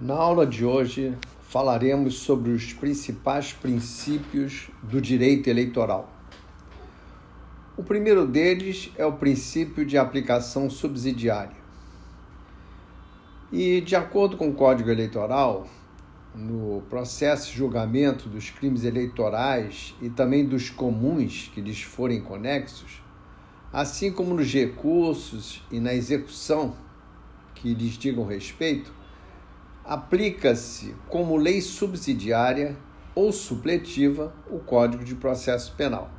Na aula de hoje falaremos sobre os principais princípios do direito eleitoral. O primeiro deles é o princípio de aplicação subsidiária. E, de acordo com o Código Eleitoral, no processo de julgamento dos crimes eleitorais e também dos comuns que lhes forem conexos, assim como nos recursos e na execução que lhes digam respeito, aplica-se como lei subsidiária ou supletiva o Código de Processo Penal.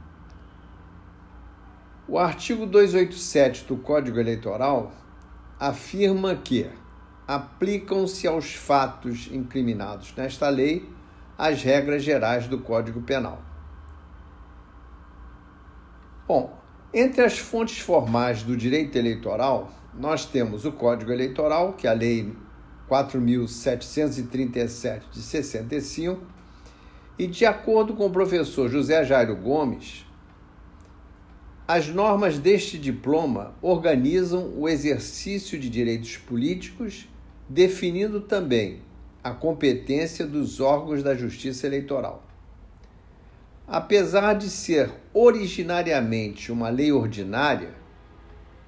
O artigo 287 do Código Eleitoral afirma que aplicam-se aos fatos incriminados nesta lei as regras gerais do Código Penal. Bom, entre as fontes formais do direito eleitoral, nós temos o Código Eleitoral, que é a Lei 4.737 de 65, e de acordo com o professor José Jairo Gomes, as normas deste diploma organizam o exercício de direitos políticos, definindo também a competência dos órgãos da Justiça Eleitoral. Apesar de ser originariamente uma lei ordinária,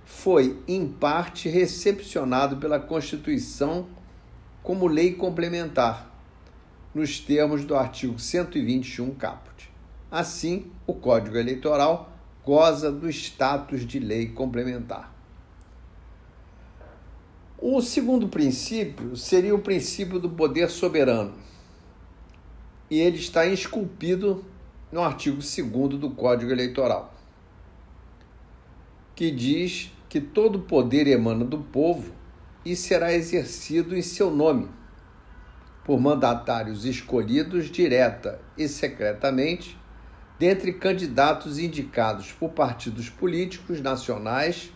foi em parte recepcionado pela Constituição como lei complementar, nos termos do artigo 121 caput. Assim, o Código Eleitoral goza do status de lei complementar. O segundo princípio seria o princípio do poder soberano. E ele está esculpido no artigo 2 do Código Eleitoral, que diz que todo poder emana do povo e será exercido em seu nome, por mandatários escolhidos direta e secretamente, dentre candidatos indicados por partidos políticos nacionais,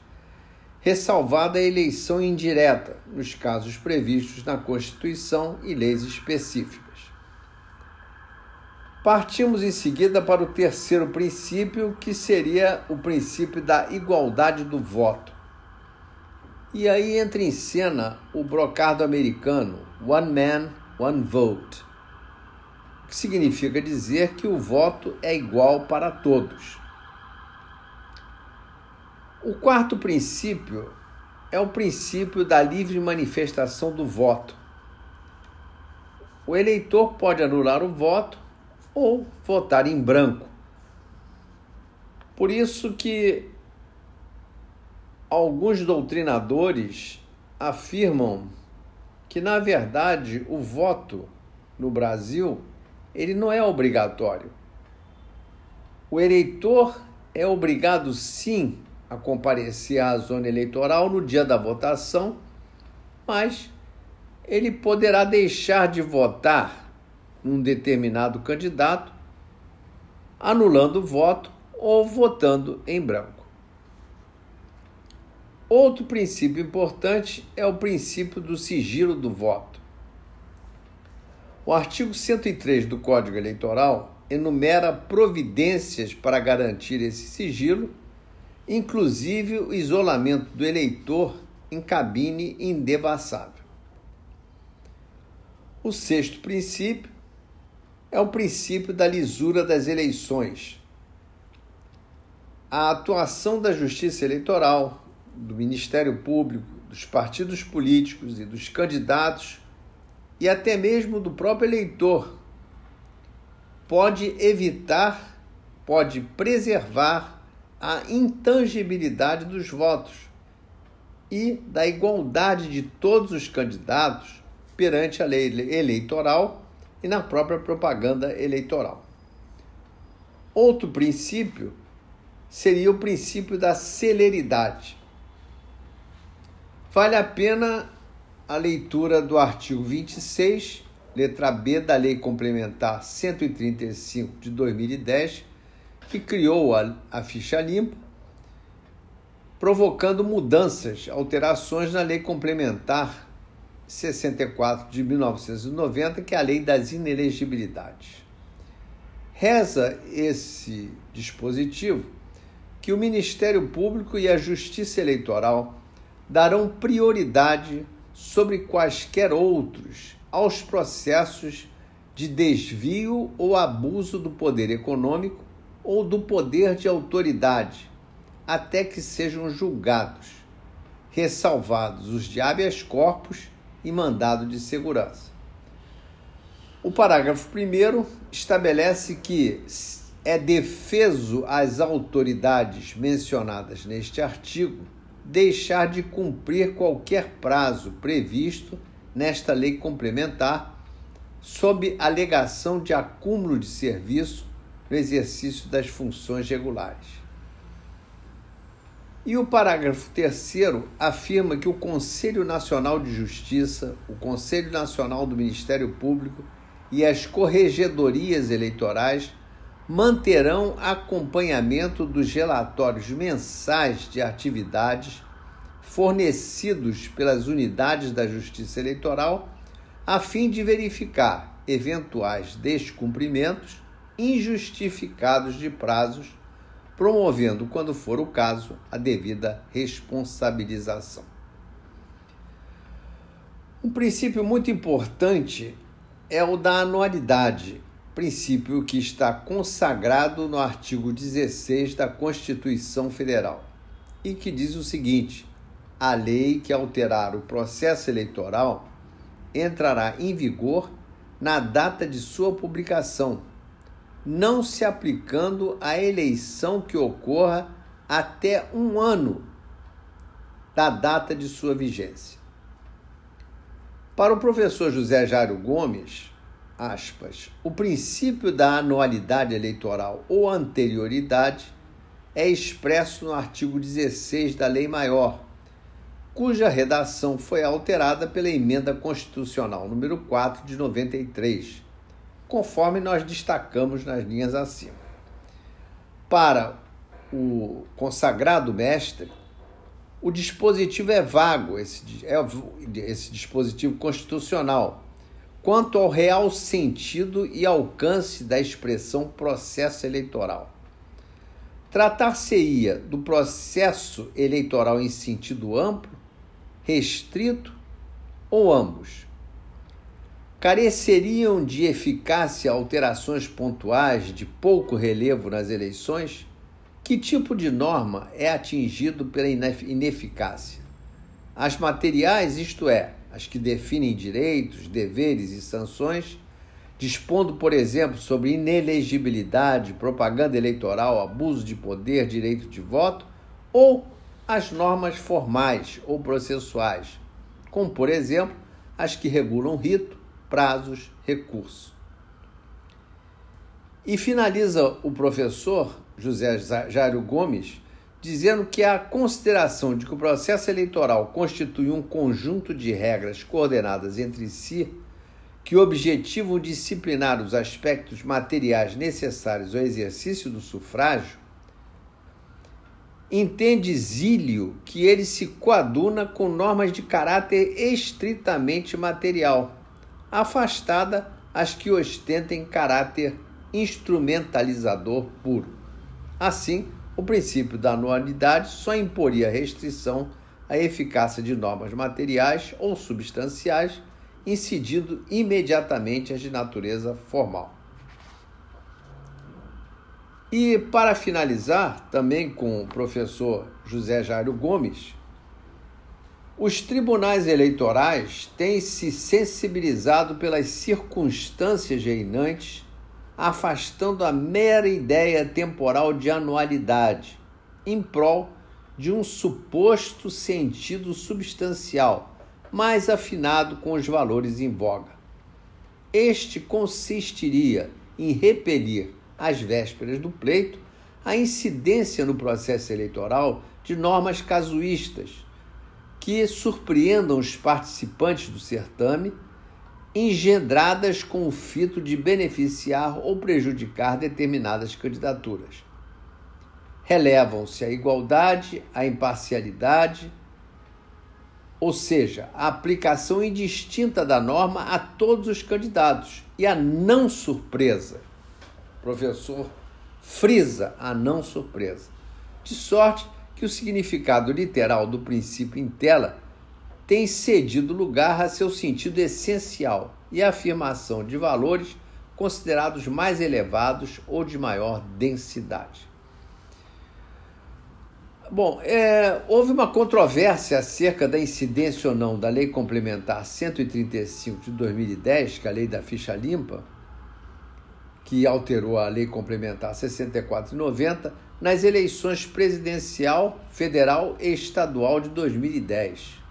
ressalvada a eleição indireta, nos casos previstos na Constituição e leis específicas. Partimos em seguida para o terceiro princípio, que seria o princípio da igualdade do voto e aí entra em cena o brocardo americano One Man, One Vote, que significa dizer que o voto é igual para todos. O quarto princípio é o princípio da livre manifestação do voto. O eleitor pode anular o voto ou votar em branco. Por isso que alguns doutrinadores afirmam que na verdade o voto no Brasil ele não é obrigatório. O eleitor é obrigado sim a comparecer à zona eleitoral no dia da votação, mas ele poderá deixar de votar num determinado candidato, anulando o voto ou votando em branco. Outro princípio importante é o princípio do sigilo do voto. O artigo 103 do Código Eleitoral enumera providências para garantir esse sigilo, inclusive o isolamento do eleitor em cabine indevassável. O sexto princípio é o princípio da lisura das eleições. A atuação da Justiça Eleitoral, do Ministério Público, dos partidos políticos e dos candidatos e até mesmo do próprio eleitor pode evitar, pode preservar a intangibilidade dos votos e da igualdade de todos os candidatos perante a lei eleitoral e na própria propaganda eleitoral. Outro princípio seria o princípio da celeridade. Vale a pena a leitura do artigo 26, letra B da Lei Complementar 135 de 2010, que criou a, a ficha limpa, provocando mudanças, alterações na Lei Complementar 64 de 1990, que é a Lei das Inelegibilidades. Reza esse dispositivo que o Ministério Público e a Justiça Eleitoral darão prioridade sobre quaisquer outros aos processos de desvio ou abuso do poder econômico ou do poder de autoridade, até que sejam julgados, ressalvados os de habeas corpus e mandado de segurança. O parágrafo 1 estabelece que é defeso às autoridades mencionadas neste artigo deixar de cumprir qualquer prazo previsto nesta lei complementar sob alegação de acúmulo de serviço no exercício das funções regulares. E o parágrafo 3 afirma que o Conselho Nacional de Justiça, o Conselho Nacional do Ministério Público e as corregedorias eleitorais manterão acompanhamento dos relatórios mensais de atividades fornecidos pelas unidades da Justiça Eleitoral a fim de verificar eventuais descumprimentos injustificados de prazos, promovendo, quando for o caso, a devida responsabilização. Um princípio muito importante é o da anualidade, princípio que está consagrado no artigo 16 da Constituição Federal e que diz o seguinte: a lei que alterar o processo eleitoral entrará em vigor na data de sua publicação, não se aplicando à eleição que ocorra até um ano da data de sua vigência. Para o professor José Jário Gomes, aspas, o princípio da anualidade eleitoral ou anterioridade é expresso no artigo 16 da Lei Maior, cuja redação foi alterada pela Emenda Constitucional número 4 de 93, conforme nós destacamos nas linhas acima. Para o consagrado mestre, o dispositivo é vago, esse, é, esse dispositivo constitucional, quanto ao real sentido e alcance da expressão processo eleitoral. Tratar-se-ia do processo eleitoral em sentido amplo restrito ou ambos? Careceriam de eficácia alterações pontuais de pouco relevo nas eleições? Que tipo de norma é atingido pela ineficácia? As materiais, isto é, as que definem direitos, deveres e sanções, dispondo, por exemplo, sobre inelegibilidade, propaganda eleitoral, abuso de poder, direito de voto, ou as normas formais ou processuais, como, por exemplo, as que regulam rito, prazos, recurso. E finaliza o professor José Jário Gomes dizendo que a consideração de que o processo eleitoral constitui um conjunto de regras coordenadas entre si que objetivam disciplinar os aspectos materiais necessários ao exercício do sufrágio entende Zílio que ele se coaduna com normas de caráter estritamente material, afastada as que ostentem caráter instrumentalizador puro. Assim, o princípio da anualidade só imporia restrição à eficácia de normas materiais ou substanciais, incidindo imediatamente as de natureza formal. E para finalizar, também com o professor José Jairo Gomes, os tribunais eleitorais têm se sensibilizado pelas circunstâncias reinantes, afastando a mera ideia temporal de anualidade, em prol de um suposto sentido substancial, mais afinado com os valores em voga. Este consistiria em repelir às vésperas do pleito, a incidência no processo eleitoral de normas casuístas que surpreendam os participantes do certame, engendradas com o fito de beneficiar ou prejudicar determinadas candidaturas. Relevam-se a igualdade, a imparcialidade, ou seja, a aplicação indistinta da norma a todos os candidatos e a não surpresa professor frisa a não surpresa. De sorte que o significado literal do princípio em tela tem cedido lugar a seu sentido essencial, e afirmação de valores considerados mais elevados ou de maior densidade. Bom, é, houve uma controvérsia acerca da incidência ou não da Lei Complementar 135 de 2010, que é a Lei da Ficha Limpa, que alterou a Lei Complementar 6490, nas eleições presidencial, federal e estadual de 2010.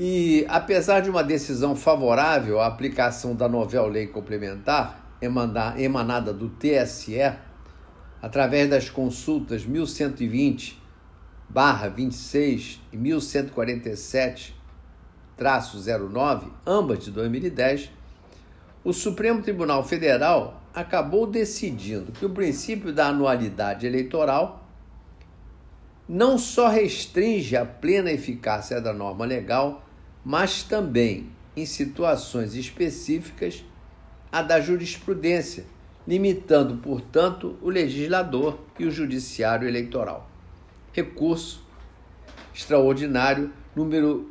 E, apesar de uma decisão favorável à aplicação da novel lei complementar, emanada do TSE, através das consultas 1120 26 e 1147 09, ambas de 2010, o Supremo Tribunal Federal acabou decidindo que o princípio da anualidade eleitoral não só restringe a plena eficácia da norma legal, mas também, em situações específicas, a da jurisprudência, limitando, portanto, o legislador e o judiciário eleitoral. Recurso extraordinário número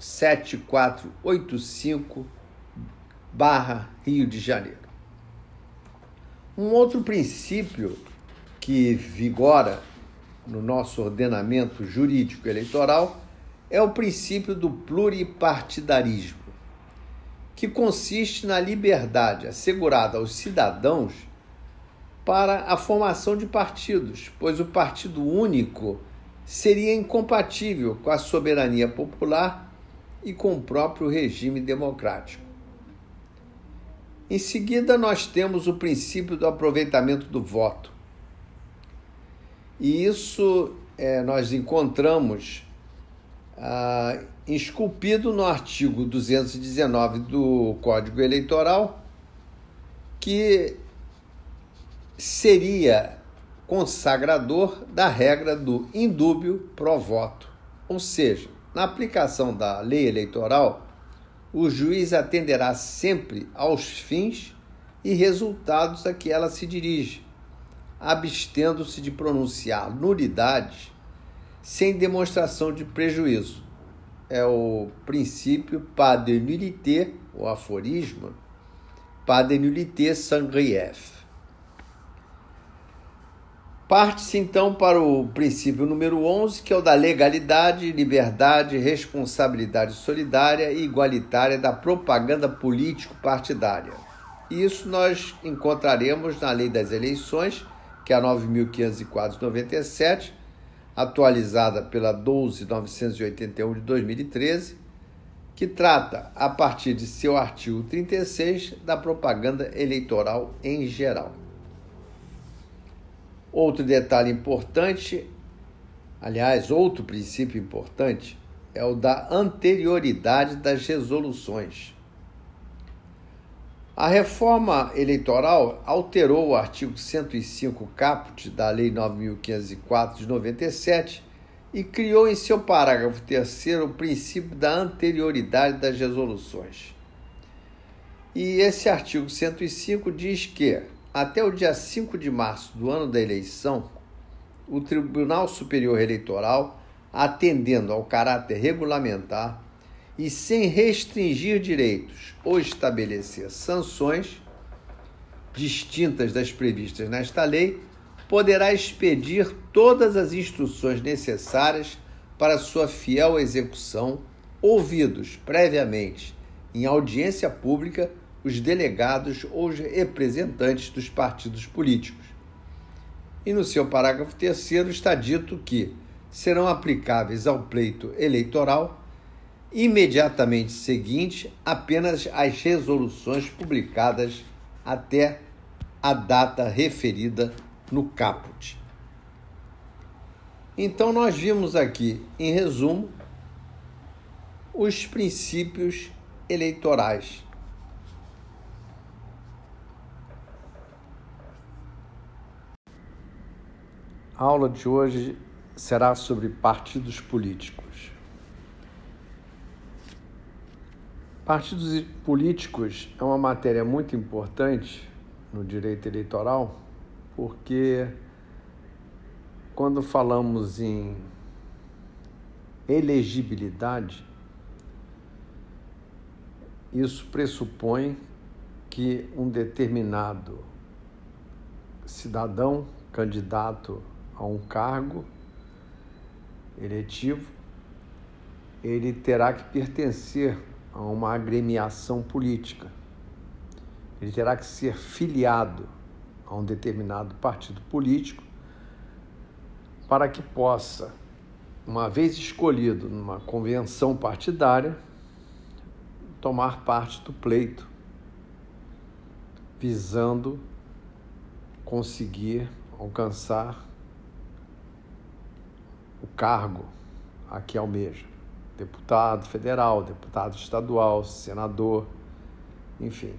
637485 barra Rio de Janeiro. Um outro princípio que vigora no nosso ordenamento jurídico eleitoral é o princípio do pluripartidarismo, que consiste na liberdade assegurada aos cidadãos para a formação de partidos, pois o partido único seria incompatível com a soberania popular e com o próprio regime democrático. Em seguida, nós temos o princípio do aproveitamento do voto. E isso é, nós encontramos ah, esculpido no artigo 219 do Código Eleitoral, que seria consagrador da regra do indúbio pro voto. Ou seja, na aplicação da lei eleitoral, o juiz atenderá sempre aos fins e resultados a que ela se dirige, abstendo-se de pronunciar nulidades sem demonstração de prejuízo. É o princípio pas de nullité, o aforismo, pas de nullité sans. Parte-se então para o princípio número 11, que é o da legalidade, liberdade, responsabilidade solidária e igualitária da propaganda político-partidária. Isso nós encontraremos na Lei das Eleições, que é a 9.504-97, atualizada pela 12.981 de 2013, que trata, a partir de seu artigo 36, da propaganda eleitoral em geral. Outro detalhe importante, aliás, outro princípio importante, é o da anterioridade das resoluções. A reforma eleitoral alterou o artigo 105 caput da Lei 9504 de 97 e criou em seu parágrafo 3 o princípio da anterioridade das resoluções. E esse artigo 105 diz que, até o dia 5 de março do ano da eleição, o Tribunal Superior Eleitoral, atendendo ao caráter regulamentar, e sem restringir direitos ou estabelecer sanções distintas das previstas nesta lei, poderá expedir todas as instruções necessárias para sua fiel execução, ouvidos previamente em audiência pública os delegados ou os representantes dos partidos políticos. E no seu parágrafo terceiro está dito que serão aplicáveis ao pleito eleitoral imediatamente seguinte apenas as resoluções publicadas até a data referida no caput. Então, nós vimos aqui, em resumo, os princípios eleitorais. A aula de hoje será sobre partidos políticos. Partidos políticos é uma matéria muito importante no direito eleitoral, porque quando falamos em elegibilidade, isso pressupõe que um determinado cidadão candidato a um cargo eletivo, ele terá que pertencer a uma agremiação política. Ele terá que ser filiado a um determinado partido político para que possa, uma vez escolhido numa convenção partidária, tomar parte do pleito, visando conseguir alcançar o cargo a que almeja. Deputado federal, deputado estadual, senador, enfim.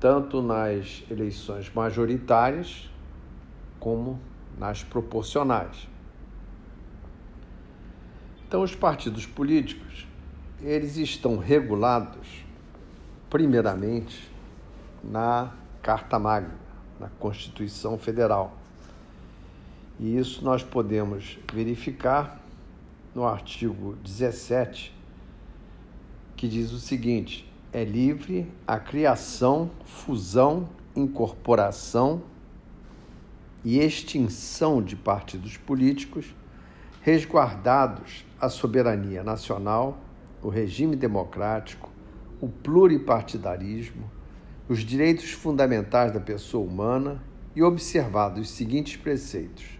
Tanto nas eleições majoritárias como nas proporcionais. Então, os partidos políticos, eles estão regulados, primeiramente, na Carta Magna, na Constituição Federal. E isso nós podemos verificar no artigo 17, que diz o seguinte: é livre a criação, fusão, incorporação e extinção de partidos políticos, resguardados a soberania nacional, o regime democrático, o pluripartidarismo, os direitos fundamentais da pessoa humana e observados os seguintes preceitos: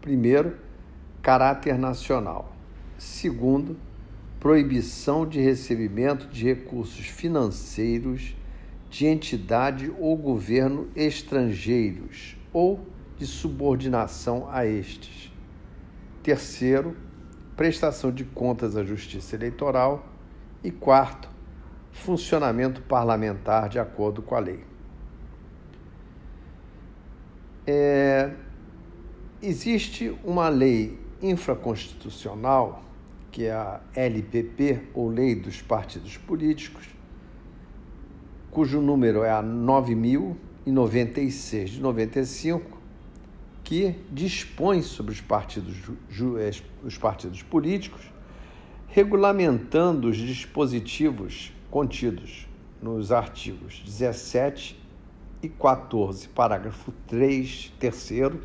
primeiro, caráter nacional; segundo, proibição de recebimento de recursos financeiros de entidade ou governo estrangeiros ou de subordinação a estes. Terceiro, prestação de contas à Justiça Eleitoral. E quarto, funcionamento parlamentar de acordo com a lei. É, existe uma lei infraconstitucional, que é a LPP, ou Lei dos Partidos Políticos, cujo número é a 9096 de 95, que dispõe sobre os partidos, os partidos políticos, regulamentando os dispositivos contidos nos artigos 17 e 14, parágrafo 3, terceiro,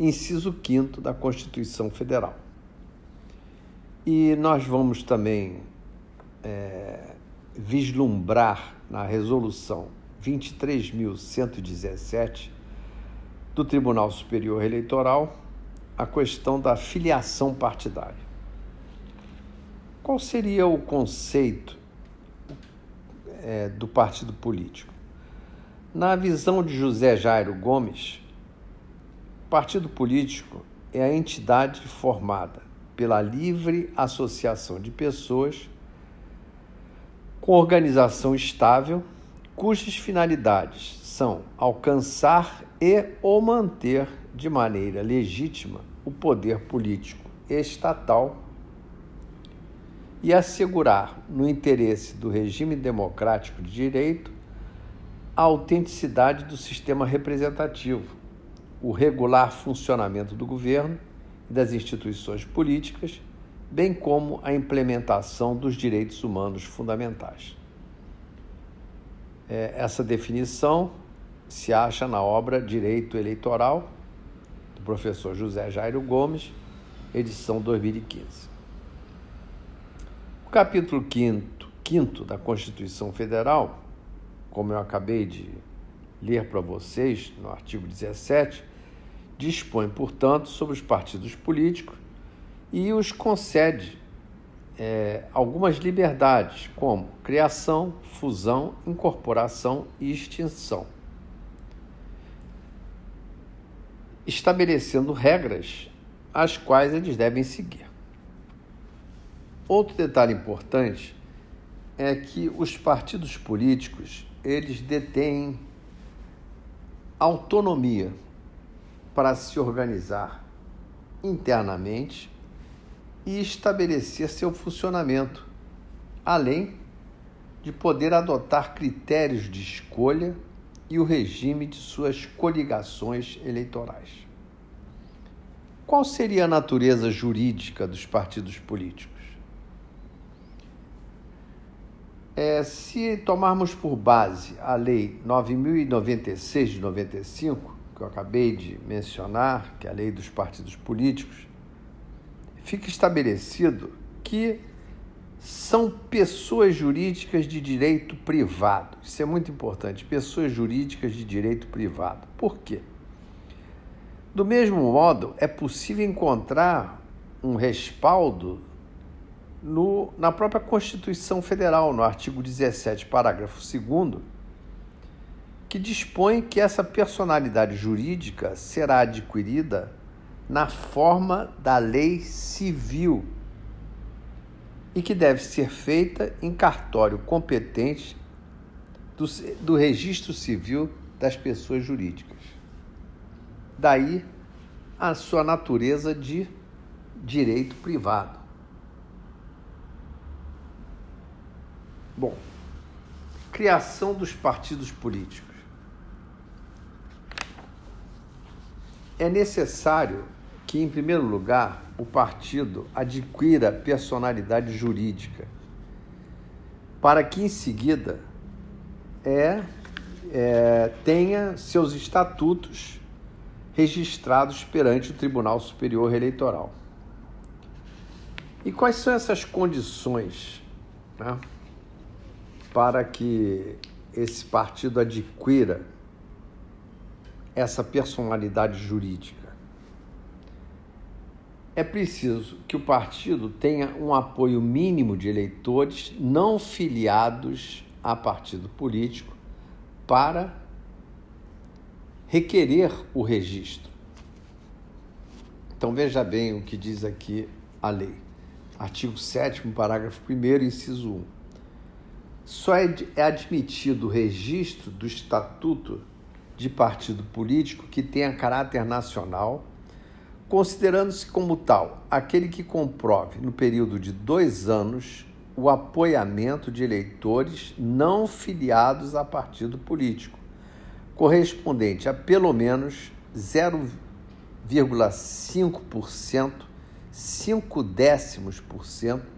inciso 5 da Constituição Federal. E nós vamos também é, vislumbrar na resolução 23.117 do Tribunal Superior Eleitoral a questão da filiação partidária. Qual seria o conceito é, do partido político? Na visão de José Jairo Gomes, partido político é a entidade formada pela livre associação de pessoas com organização estável, cujas finalidades são alcançar e ou manter de maneira legítima o poder político estatal e assegurar, no interesse do regime democrático de direito, a autenticidade do sistema representativo, o regular funcionamento do governo e das instituições políticas, bem como a implementação dos direitos humanos fundamentais. É, essa definição se acha na obra Direito Eleitoral, do professor José Jairo Gomes, edição 2015. O capítulo 5 quinto da Constituição Federal, como eu acabei de ler para vocês no artigo 17, dispõe, portanto, sobre os partidos políticos e os concede é, algumas liberdades, como criação, fusão, incorporação e extinção. estabelecendo regras as quais eles devem seguir. Outro detalhe importante é que os partidos políticos, eles detêm autonomia para se organizar internamente e estabelecer seu funcionamento, além de poder adotar critérios de escolha e o regime de suas coligações eleitorais. Qual seria a natureza jurídica dos partidos políticos? É, se tomarmos por base a Lei 9096 de 95, que eu acabei de mencionar, que é a Lei dos Partidos Políticos, fica estabelecido que são pessoas jurídicas de direito privado. Isso é muito importante, pessoas jurídicas de direito privado. Por quê? Do mesmo modo, é possível encontrar um respaldo no, na própria Constituição Federal, no artigo 17, parágrafo 2, que dispõe que essa personalidade jurídica será adquirida na forma da lei civil e que deve ser feita em cartório competente do, do registro civil das pessoas jurídicas. Daí a sua natureza de direito privado. Bom, criação dos partidos políticos. É necessário que, em primeiro lugar, o partido adquira personalidade jurídica, para que, em seguida, é, é, tenha seus estatutos registrados perante o Tribunal Superior Eleitoral. E quais são essas condições? Né? para que esse partido adquira essa personalidade jurídica. É preciso que o partido tenha um apoio mínimo de eleitores não filiados a partido político para requerer o registro. Então veja bem o que diz aqui a lei. Artigo 7 parágrafo 1 inciso 1 só é, é admitido o registro do estatuto de partido político que tenha caráter nacional, considerando-se como tal aquele que comprove, no período de dois anos, o apoiamento de eleitores não filiados a partido político, correspondente a pelo menos 0,5%, 5 décimos por cento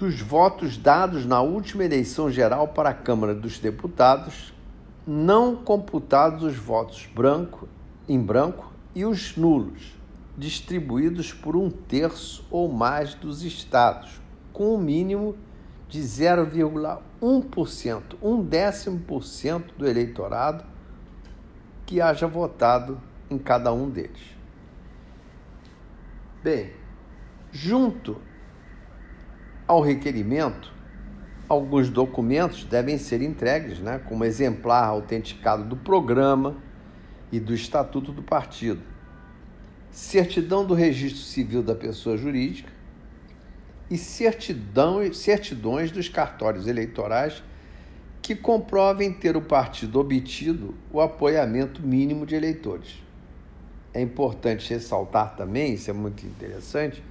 dos votos dados na última eleição geral para a Câmara dos Deputados, não computados os votos branco, em branco e os nulos, distribuídos por um terço ou mais dos estados, com um mínimo de 0,1%, um décimo por cento do eleitorado que haja votado em cada um deles. Bem, junto ao requerimento, alguns documentos devem ser entregues, né, como exemplar autenticado do programa e do estatuto do partido, certidão do registro civil da pessoa jurídica e certidão, certidões dos cartórios eleitorais que comprovem ter o partido obtido o apoiamento mínimo de eleitores. É importante ressaltar também, isso é muito interessante,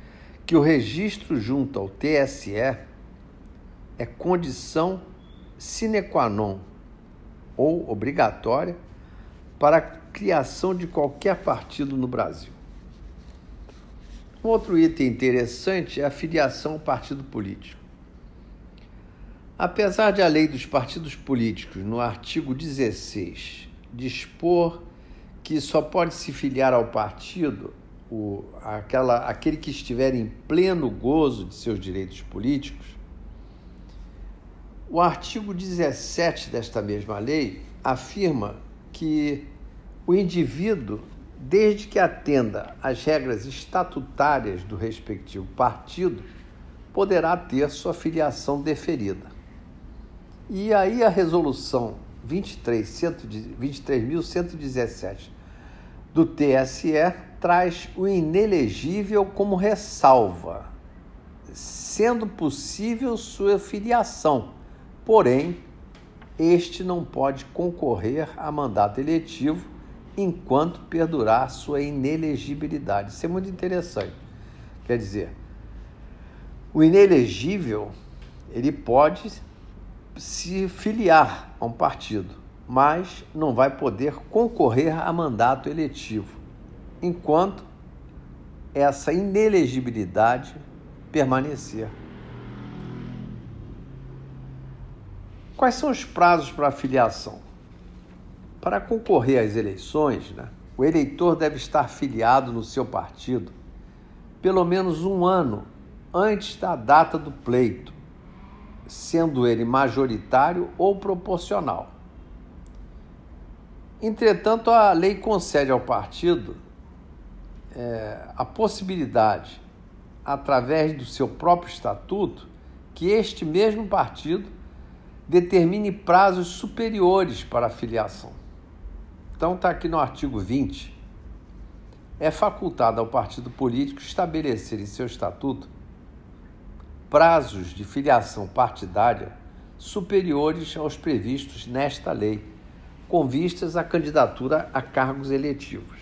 que o registro junto ao TSE é condição sine qua non ou obrigatória para a criação de qualquer partido no Brasil. Um outro item interessante é a filiação ao partido político. Apesar de a lei dos partidos políticos, no artigo 16, dispor que só pode se filiar ao partido o, aquela, aquele que estiver em pleno gozo de seus direitos políticos, o artigo 17 desta mesma lei afirma que o indivíduo, desde que atenda às regras estatutárias do respectivo partido, poderá ter sua filiação deferida. E aí a resolução 23.117 do TSE traz o inelegível como ressalva, sendo possível sua filiação, porém, este não pode concorrer a mandato eletivo enquanto perdurar sua inelegibilidade. Isso é muito interessante. Quer dizer, o inelegível ele pode se filiar a um partido, mas não vai poder concorrer a mandato eletivo enquanto essa inelegibilidade permanecer. Quais são os prazos para filiação? Para concorrer às eleições, né, o eleitor deve estar filiado no seu partido pelo menos um ano antes da data do pleito, sendo ele majoritário ou proporcional. Entretanto, a lei concede ao partido é, a possibilidade, através do seu próprio estatuto, que este mesmo partido determine prazos superiores para a filiação. Então, está aqui no artigo 20. É facultado ao partido político estabelecer em seu estatuto prazos de filiação partidária superiores aos previstos nesta lei, com vistas à candidatura a cargos eletivos.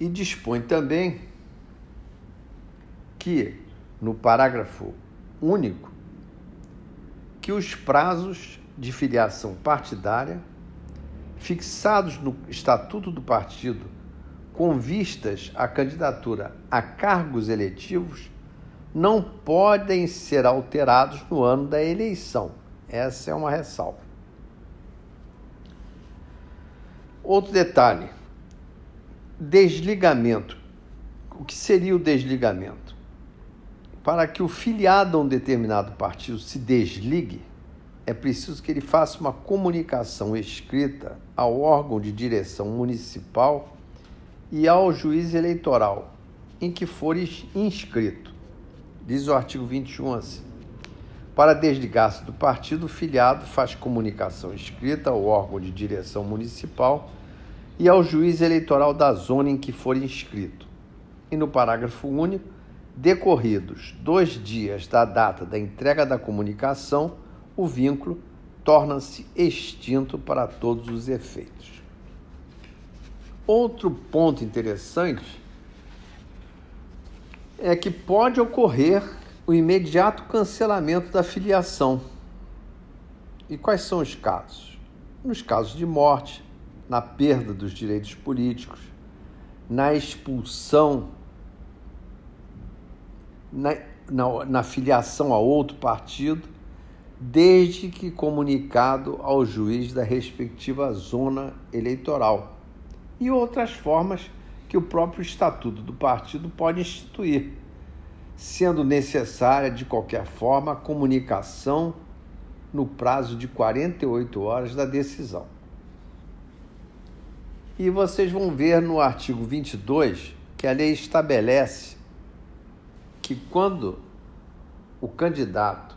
E dispõe também que, no parágrafo único, que os prazos de filiação partidária fixados no estatuto do partido com vistas à candidatura a cargos eletivos não podem ser alterados no ano da eleição. Essa é uma ressalva. Outro detalhe: desligamento. O que seria o desligamento? Para que o filiado a um determinado partido se desligue, é preciso que ele faça uma comunicação escrita ao órgão de direção municipal e ao juiz eleitoral em que for inscrito. Diz o artigo 21 assim: Para desligar-se do partido, o filiado faz comunicação escrita ao órgão de direção municipal e ao juiz eleitoral da zona em que for inscrito. E no parágrafo único, decorridos dois dias da data da entrega da comunicação, o vínculo torna-se extinto para todos os efeitos. Outro ponto interessante é que pode ocorrer o imediato cancelamento da filiação. E quais são os casos? Nos casos de morte, na perda dos direitos políticos, na expulsão, na, na, na filiação a outro partido, desde que comunicado ao juiz da respectiva zona eleitoral e outras formas que o próprio estatuto do partido pode instituir, sendo necessária, de qualquer forma, a comunicação no prazo de 48 horas da decisão. E vocês vão ver no artigo 22 que a lei estabelece que quando o candidato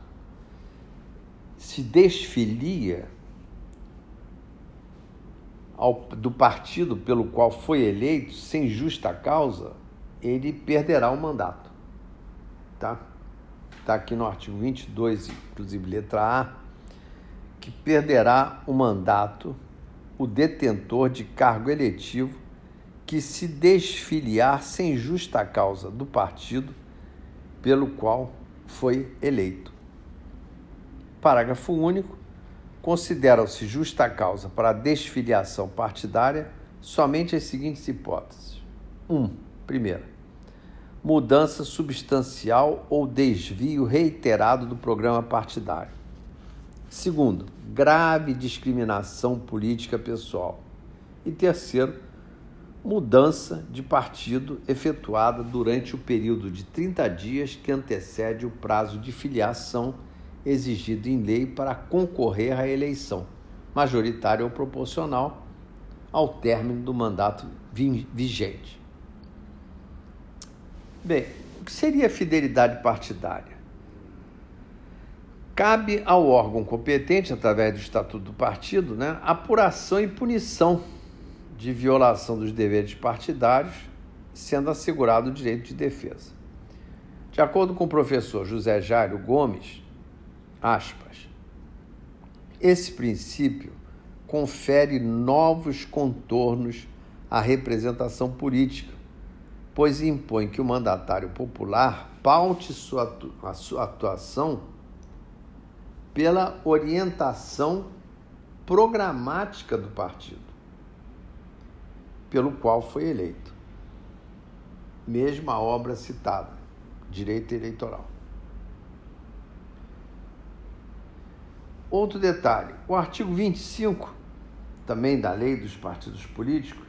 se desfilia ao, do partido pelo qual foi eleito sem justa causa, ele perderá o mandato. Tá? Está aqui no artigo 22, inclusive letra A, que perderá o mandato o detentor de cargo eletivo que se desfiliar sem justa causa do partido pelo qual foi eleito. Parágrafo único consideram-se justa causa para a desfiliação partidária somente as seguintes hipóteses: 1. Um, primeira, mudança substancial ou desvio reiterado do programa partidário. Segundo, grave discriminação política pessoal. E terceiro, mudança de partido efetuada durante o período de 30 dias que antecede o prazo de filiação exigido em lei para concorrer à eleição, majoritária ou proporcional, ao término do mandato vigente. Bem, o que seria fidelidade partidária? Cabe ao órgão competente, através do Estatuto do Partido, né, apuração e punição de violação dos deveres partidários, sendo assegurado o direito de defesa. De acordo com o professor José Jairo Gomes, Aspas. Esse princípio confere novos contornos à representação política, pois impõe que o mandatário popular paute sua, a sua atuação pela orientação programática do partido, pelo qual foi eleito. Mesma obra citada, Direito Eleitoral. Outro detalhe: o artigo 25, também da lei dos partidos políticos,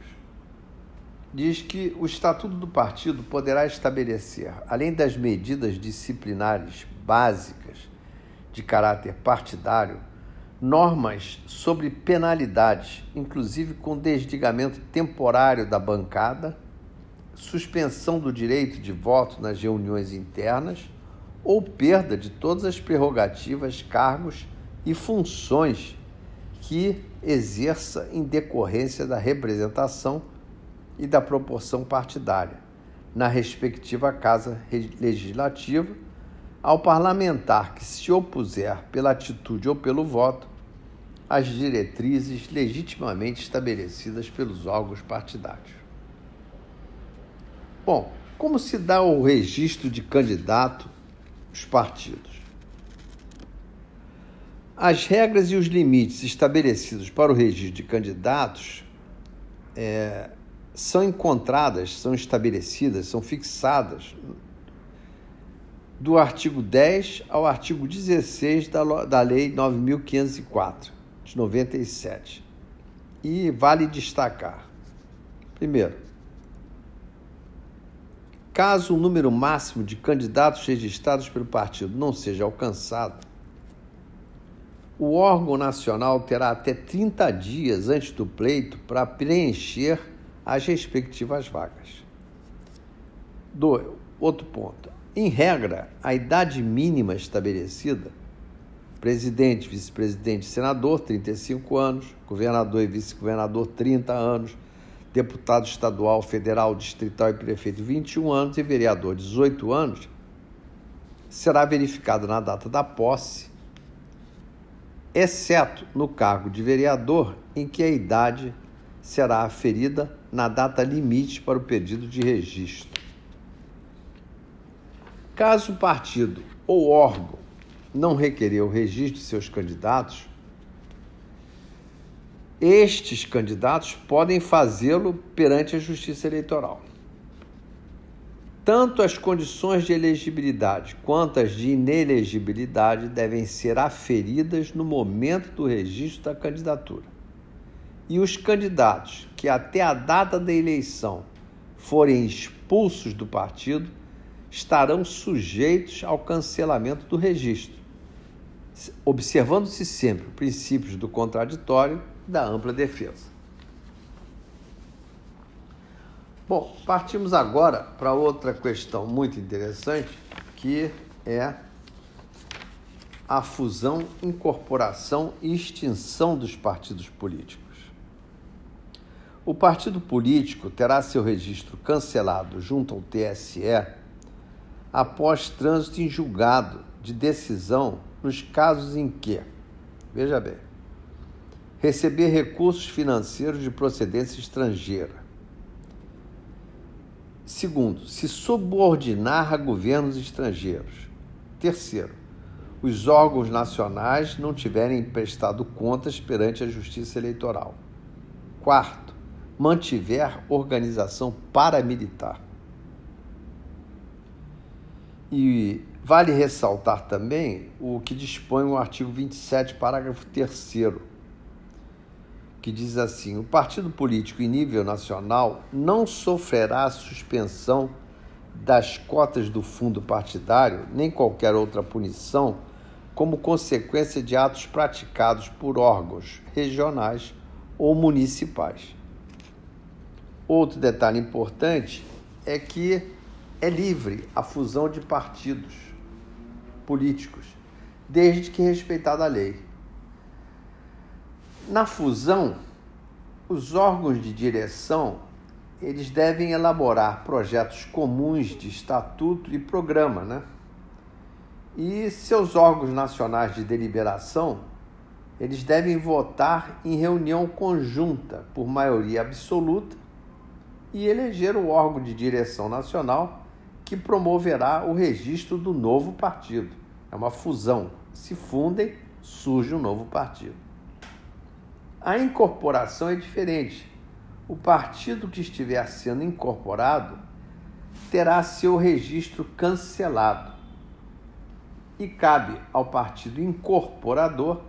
diz que o estatuto do partido poderá estabelecer, além das medidas disciplinares básicas de caráter partidário, normas sobre penalidades, inclusive com desligamento temporário da bancada, suspensão do direito de voto nas reuniões internas ou perda de todas as prerrogativas, cargos e funções que exerça em decorrência da representação e da proporção partidária na respectiva casa legislativa, ao parlamentar que se opuser pela atitude ou pelo voto às diretrizes legitimamente estabelecidas pelos órgãos partidários. Bom, como se dá o registro de candidato os partidos? As regras e os limites estabelecidos para o registro de candidatos é, são encontradas, são estabelecidas, são fixadas do artigo 10 ao artigo 16 da, da Lei 9.504, de 97. E vale destacar: primeiro, caso o número máximo de candidatos registrados pelo partido não seja alcançado, o órgão nacional terá até 30 dias antes do pleito para preencher as respectivas vagas. Do, outro ponto. Em regra, a idade mínima estabelecida, presidente, vice-presidente, senador, 35 anos, governador e vice-governador, 30 anos, deputado estadual, federal, distrital e prefeito, 21 anos e vereador, 18 anos, será verificado na data da posse exceto no cargo de vereador, em que a idade será aferida na data limite para o pedido de registro. Caso o partido ou órgão não requerer o registro de seus candidatos, estes candidatos podem fazê-lo perante a Justiça Eleitoral. Tanto as condições de elegibilidade quanto as de inelegibilidade devem ser aferidas no momento do registro da candidatura. E os candidatos que até a data da eleição forem expulsos do partido estarão sujeitos ao cancelamento do registro, observando-se sempre os princípios do contraditório e da ampla defesa. Bom, partimos agora para outra questão muito interessante, que é a fusão, incorporação e extinção dos partidos políticos. O partido político terá seu registro cancelado junto ao TSE após trânsito em julgado de decisão nos casos em que, veja bem, receber recursos financeiros de procedência estrangeira, Segundo, se subordinar a governos estrangeiros. Terceiro, os órgãos nacionais não tiverem prestado contas perante a Justiça Eleitoral. Quarto, mantiver organização paramilitar. E vale ressaltar também o que dispõe o artigo 27, parágrafo 3 que diz assim: o partido político em nível nacional não sofrerá suspensão das cotas do fundo partidário nem qualquer outra punição como consequência de atos praticados por órgãos regionais ou municipais. Outro detalhe importante é que é livre a fusão de partidos políticos, desde que respeitada a lei. Na fusão, os órgãos de direção eles devem elaborar projetos comuns de estatuto e programa, né? E seus órgãos nacionais de deliberação, eles devem votar em reunião conjunta por maioria absoluta e eleger o órgão de direção nacional que promoverá o registro do novo partido. É uma fusão. Se fundem, surge um novo partido. A incorporação é diferente. O partido que estiver sendo incorporado terá seu registro cancelado. E cabe ao partido incorporador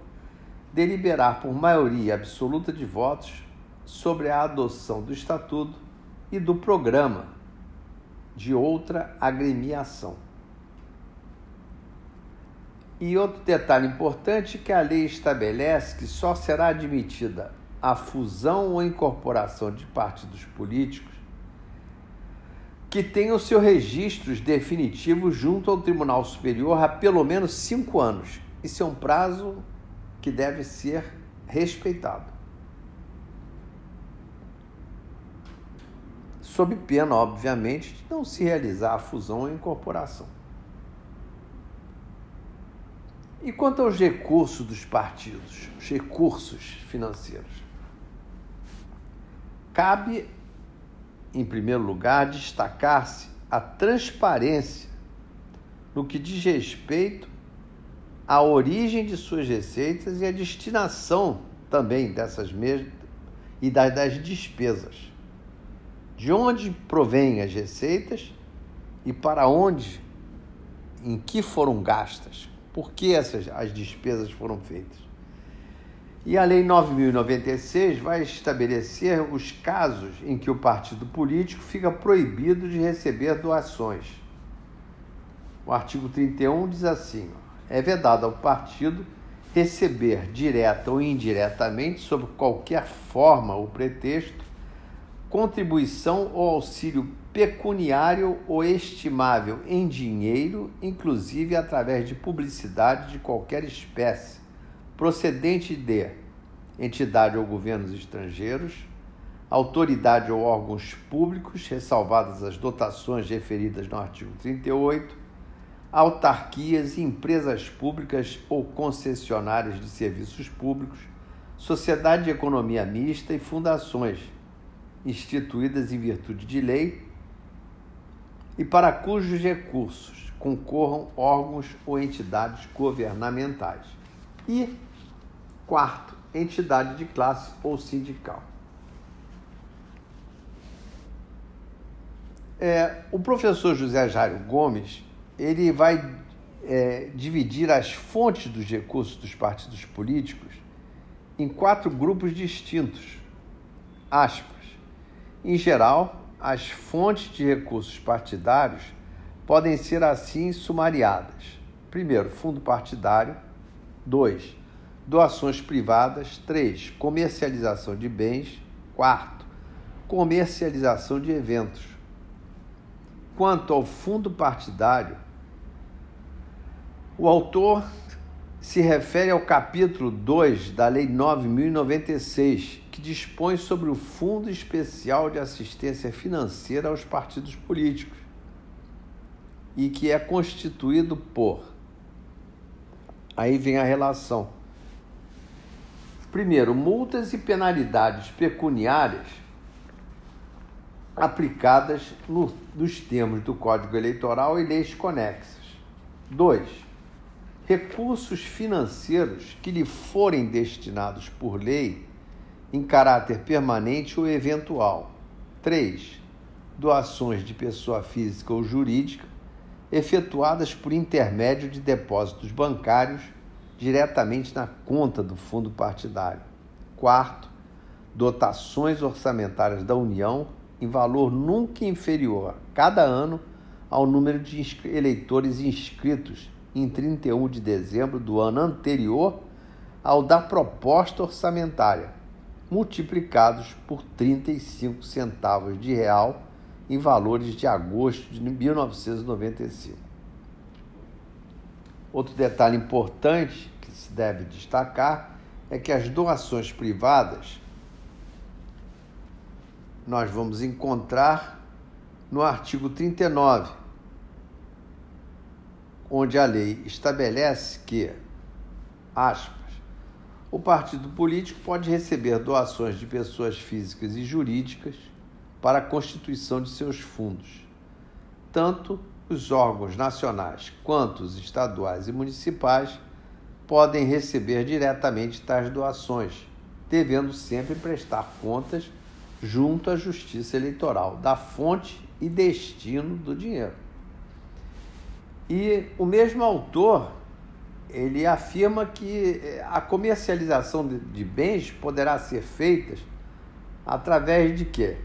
deliberar por maioria absoluta de votos sobre a adoção do estatuto e do programa de outra agremiação. E outro detalhe importante que a lei estabelece que só será admitida a fusão ou incorporação de partidos políticos que tenham seus registros definitivos junto ao Tribunal Superior há pelo menos cinco anos. Isso é um prazo que deve ser respeitado. Sob pena, obviamente, de não se realizar a fusão ou incorporação. E quanto aos recursos dos partidos, os recursos financeiros? Cabe, em primeiro lugar, destacar-se a transparência no que diz respeito à origem de suas receitas e a destinação também dessas mesmas e das despesas. De onde provêm as receitas e para onde, em que foram gastas por que essas, as despesas foram feitas. E a Lei 9.096 vai estabelecer os casos em que o partido político fica proibido de receber doações. O artigo 31 diz assim: é vedado ao partido receber direta ou indiretamente, sob qualquer forma ou pretexto, contribuição ou auxílio pecuniário ou estimável em dinheiro, inclusive através de publicidade de qualquer espécie, procedente de entidade ou governos estrangeiros, autoridade ou órgãos públicos, ressalvadas as dotações referidas no artigo 38, autarquias, empresas públicas ou concessionárias de serviços públicos, sociedade de economia mista e fundações instituídas em virtude de lei e para cujos recursos concorram órgãos ou entidades governamentais. E, quarto, entidade de classe ou sindical. É, o professor José Jairo Gomes ele vai é, dividir as fontes dos recursos dos partidos políticos em quatro grupos distintos. Aspas. Em geral, as fontes de recursos partidários podem ser assim sumariadas. Primeiro, fundo partidário. Dois, doações privadas. Três, comercialização de bens. Quarto, comercialização de eventos. Quanto ao fundo partidário, o autor se refere ao capítulo 2 da Lei 9096, que dispõe sobre o Fundo Especial de Assistência Financeira aos Partidos Políticos e que é constituído por. Aí vem a relação. Primeiro, multas e penalidades pecuniárias aplicadas no, nos termos do Código Eleitoral e leis conexas. Dois, recursos financeiros que lhe forem destinados por lei em caráter permanente ou eventual. 3. Doações de pessoa física ou jurídica efetuadas por intermédio de depósitos bancários diretamente na conta do fundo partidário. Quarto, dotações orçamentárias da União em valor nunca inferior, cada ano, ao número de eleitores inscritos em 31 de dezembro do ano anterior ao da proposta orçamentária, multiplicados por 35 centavos de real em valores de agosto de 1995. Outro detalhe importante que se deve destacar é que as doações privadas nós vamos encontrar no artigo 39 onde a lei estabelece que, aspas, o partido político pode receber doações de pessoas físicas e jurídicas para a constituição de seus fundos. Tanto os órgãos nacionais quanto os estaduais e municipais podem receber diretamente tais doações, devendo sempre prestar contas junto à Justiça Eleitoral da fonte e destino do dinheiro. E o mesmo autor ele afirma que eh, a comercialização de bens poderá ser feita através de quê?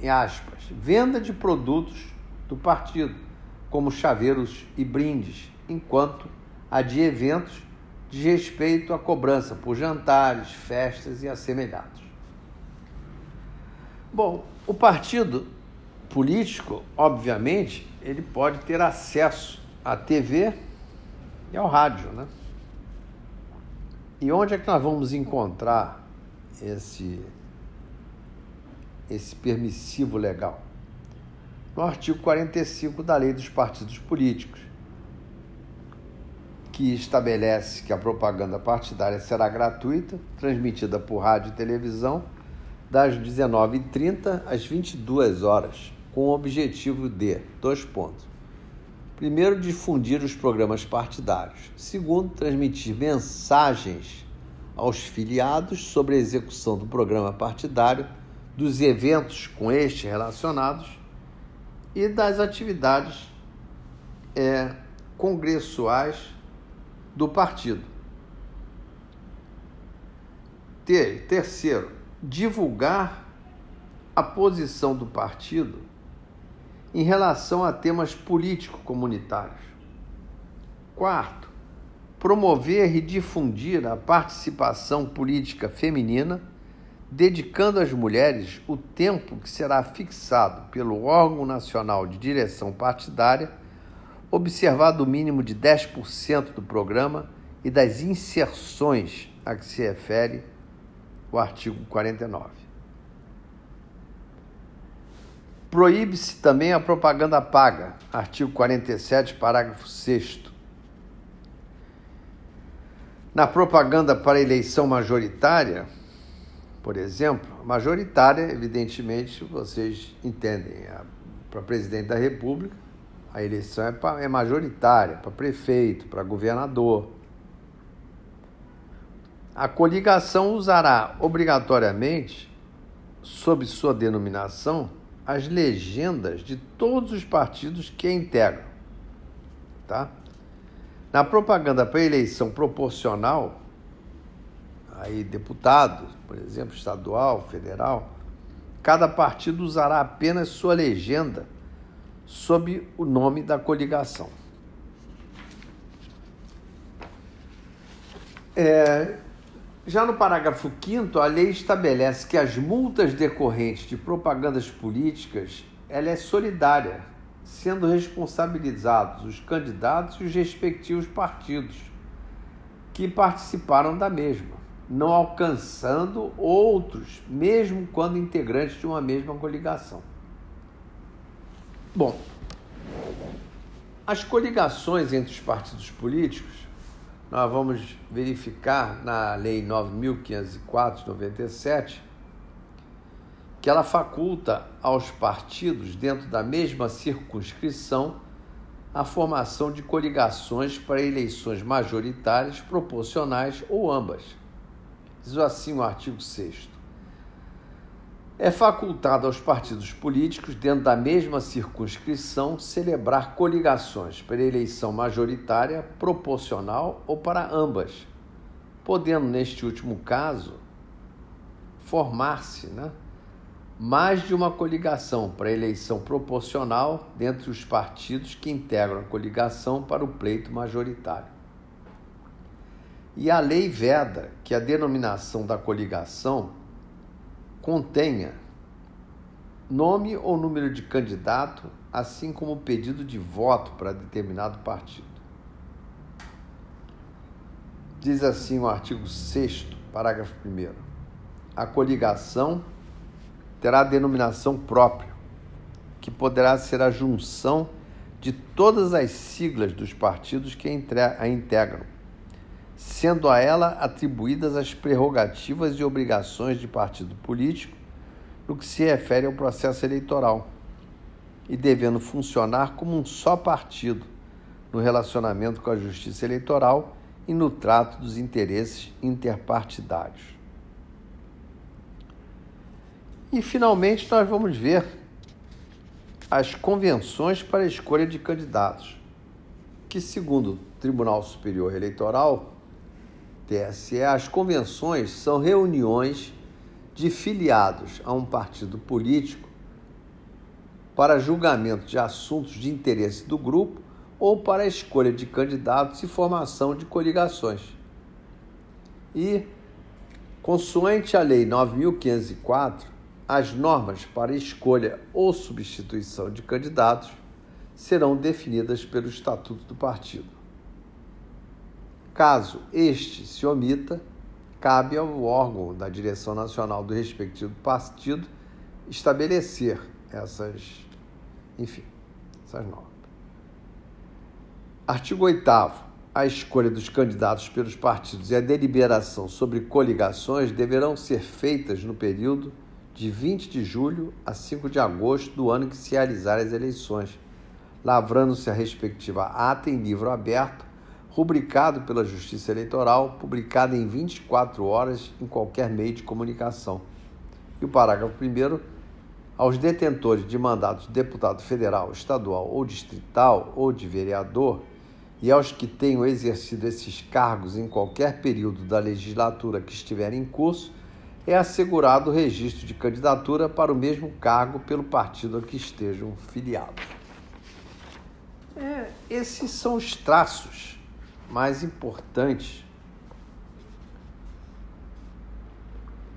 Em aspas, venda de produtos do partido, como chaveiros e brindes, enquanto a de eventos de respeito à cobrança por jantares, festas e assemelhados. Bom, o partido político, obviamente, ele pode ter acesso à TV e ao rádio, né? E onde é que nós vamos encontrar esse esse permissivo legal? No artigo 45 da Lei dos Partidos Políticos, que estabelece que a propaganda partidária será gratuita, transmitida por rádio e televisão, das 19h30 às 22 horas, com o objetivo de, dois pontos. Primeiro, difundir os programas partidários. Segundo, transmitir mensagens aos filiados sobre a execução do programa partidário, dos eventos com este relacionados e das atividades é, congressuais do partido. Ter, terceiro, divulgar a posição do partido em relação a temas político-comunitários. Quarto, promover e difundir a participação política feminina, dedicando às mulheres o tempo que será fixado pelo órgão nacional de direção partidária observado o mínimo de 10% do programa e das inserções a que se refere o artigo 49. Proíbe-se também a propaganda paga, artigo 47, parágrafo 6. Na propaganda para eleição majoritária, por exemplo, majoritária, evidentemente, vocês entendem, para presidente da República, a eleição é, é majoritária para prefeito, para governador. A coligação usará obrigatoriamente, sob sua denominação, as legendas de todos os partidos que a integram. Tá? Na propaganda para eleição proporcional, aí deputado, por exemplo, estadual, federal, cada partido usará apenas sua legenda sob o nome da coligação. É, já no parágrafo 5 a lei estabelece que as multas decorrentes de propagandas políticas ela é solidária, sendo responsabilizados os candidatos e os respectivos partidos que participaram da mesma, não alcançando outros, mesmo quando integrantes de uma mesma coligação. Bom, as coligações entre os partidos políticos, nós vamos verificar na Lei 9.504 de 97, que ela faculta aos partidos, dentro da mesma circunscrição, a formação de coligações para eleições majoritárias, proporcionais ou ambas. Diz assim o artigo 6 é facultado aos partidos políticos, dentro da mesma circunscrição, celebrar coligações para eleição majoritária, proporcional ou para ambas, podendo, neste último caso, formar-se né, mais de uma coligação para eleição proporcional dentre os partidos que integram a coligação para o pleito majoritário. E a lei veda que a denominação da coligação contenha nome ou número de candidato, assim como pedido de voto para determinado partido. Diz assim o artigo 6, parágrafo 1. A coligação terá denominação própria, que poderá ser a junção de todas as siglas dos partidos que a integram sendo a ela atribuídas as prerrogativas e obrigações de partido político no que se refere ao processo eleitoral, e devendo funcionar como um só partido no relacionamento com a justiça eleitoral e no trato dos interesses interpartidários. E finalmente nós vamos ver as convenções para a escolha de candidatos que, segundo o Tribunal Superior Eleitoral, TSE, as convenções são reuniões de filiados a um partido político para julgamento de assuntos de interesse do grupo ou para a escolha de candidatos e formação de coligações. E, consoante a Lei 9504, as normas para escolha ou substituição de candidatos serão definidas pelo Estatuto do Partido. Caso este se omita, cabe ao órgão da direção nacional do respectivo partido estabelecer essas, enfim, essas normas. Artigo 8 a escolha dos candidatos pelos partidos e a deliberação sobre coligações deverão ser feitas no período de 20 de julho a 5 de agosto do ano que se realizarem as eleições, lavrando-se a respectiva ata em livro aberto, rubricado pela Justiça Eleitoral, publicado em 24 horas em qualquer meio de comunicação. E o parágrafo 1 aos detentores de mandatos de deputado federal, estadual ou distrital ou de vereador e aos que tenham exercido esses cargos em qualquer período da legislatura que estiver em curso, é assegurado o registro de candidatura para o mesmo cargo pelo partido a que estejam filiados. É, esses são os traços mais importantes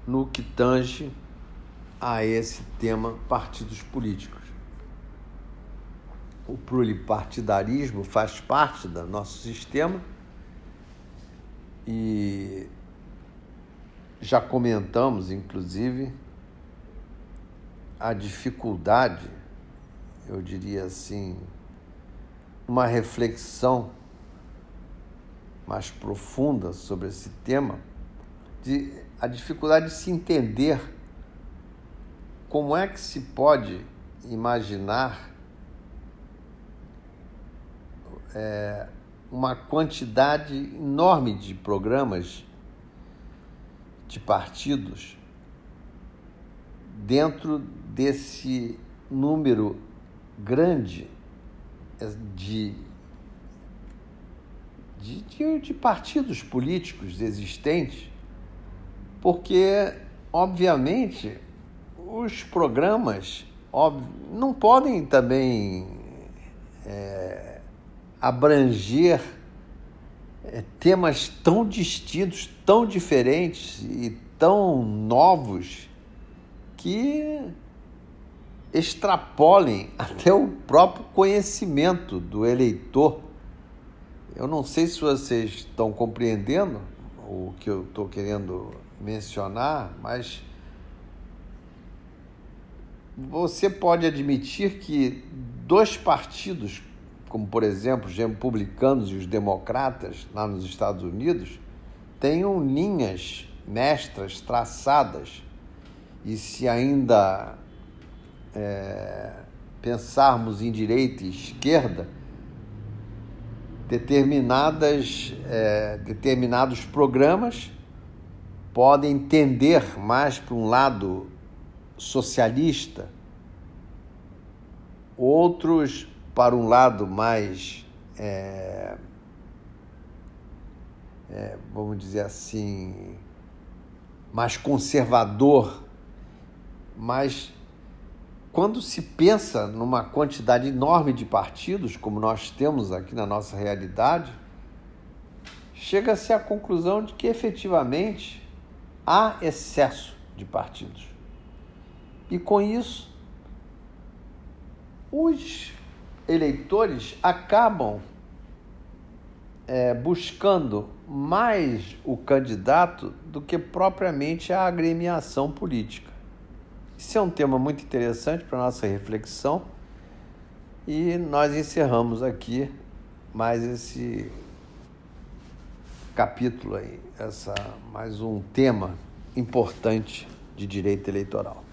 no que tange a esse tema partidos políticos. O pluripartidarismo faz parte do nosso sistema e já comentamos, inclusive, a dificuldade, eu diria assim, uma reflexão mais profunda sobre esse tema, de a dificuldade de se entender como é que se pode imaginar é, uma quantidade enorme de programas de partidos dentro desse número grande de de, de, de partidos políticos existentes, porque, obviamente, os programas não podem também é, abranger é, temas tão distintos, tão diferentes e tão novos que extrapolem até o próprio conhecimento do eleitor eu não sei se vocês estão compreendendo o que eu estou querendo mencionar, mas você pode admitir que dois partidos, como por exemplo os republicanos e os democratas lá nos Estados Unidos, tenham linhas mestras traçadas e se ainda é, pensarmos em direita e esquerda, determinadas, é, determinados programas podem tender mais para um lado socialista, outros para um lado mais, é, é, vamos dizer assim, mais conservador, mas quando se pensa numa quantidade enorme de partidos, como nós temos aqui na nossa realidade, chega-se à conclusão de que efetivamente há excesso de partidos. E com isso, os eleitores acabam é, buscando mais o candidato do que propriamente a agremiação política. Isso é um tema muito interessante para nossa reflexão e nós encerramos aqui mais esse capítulo aí, essa mais um tema importante de direito eleitoral.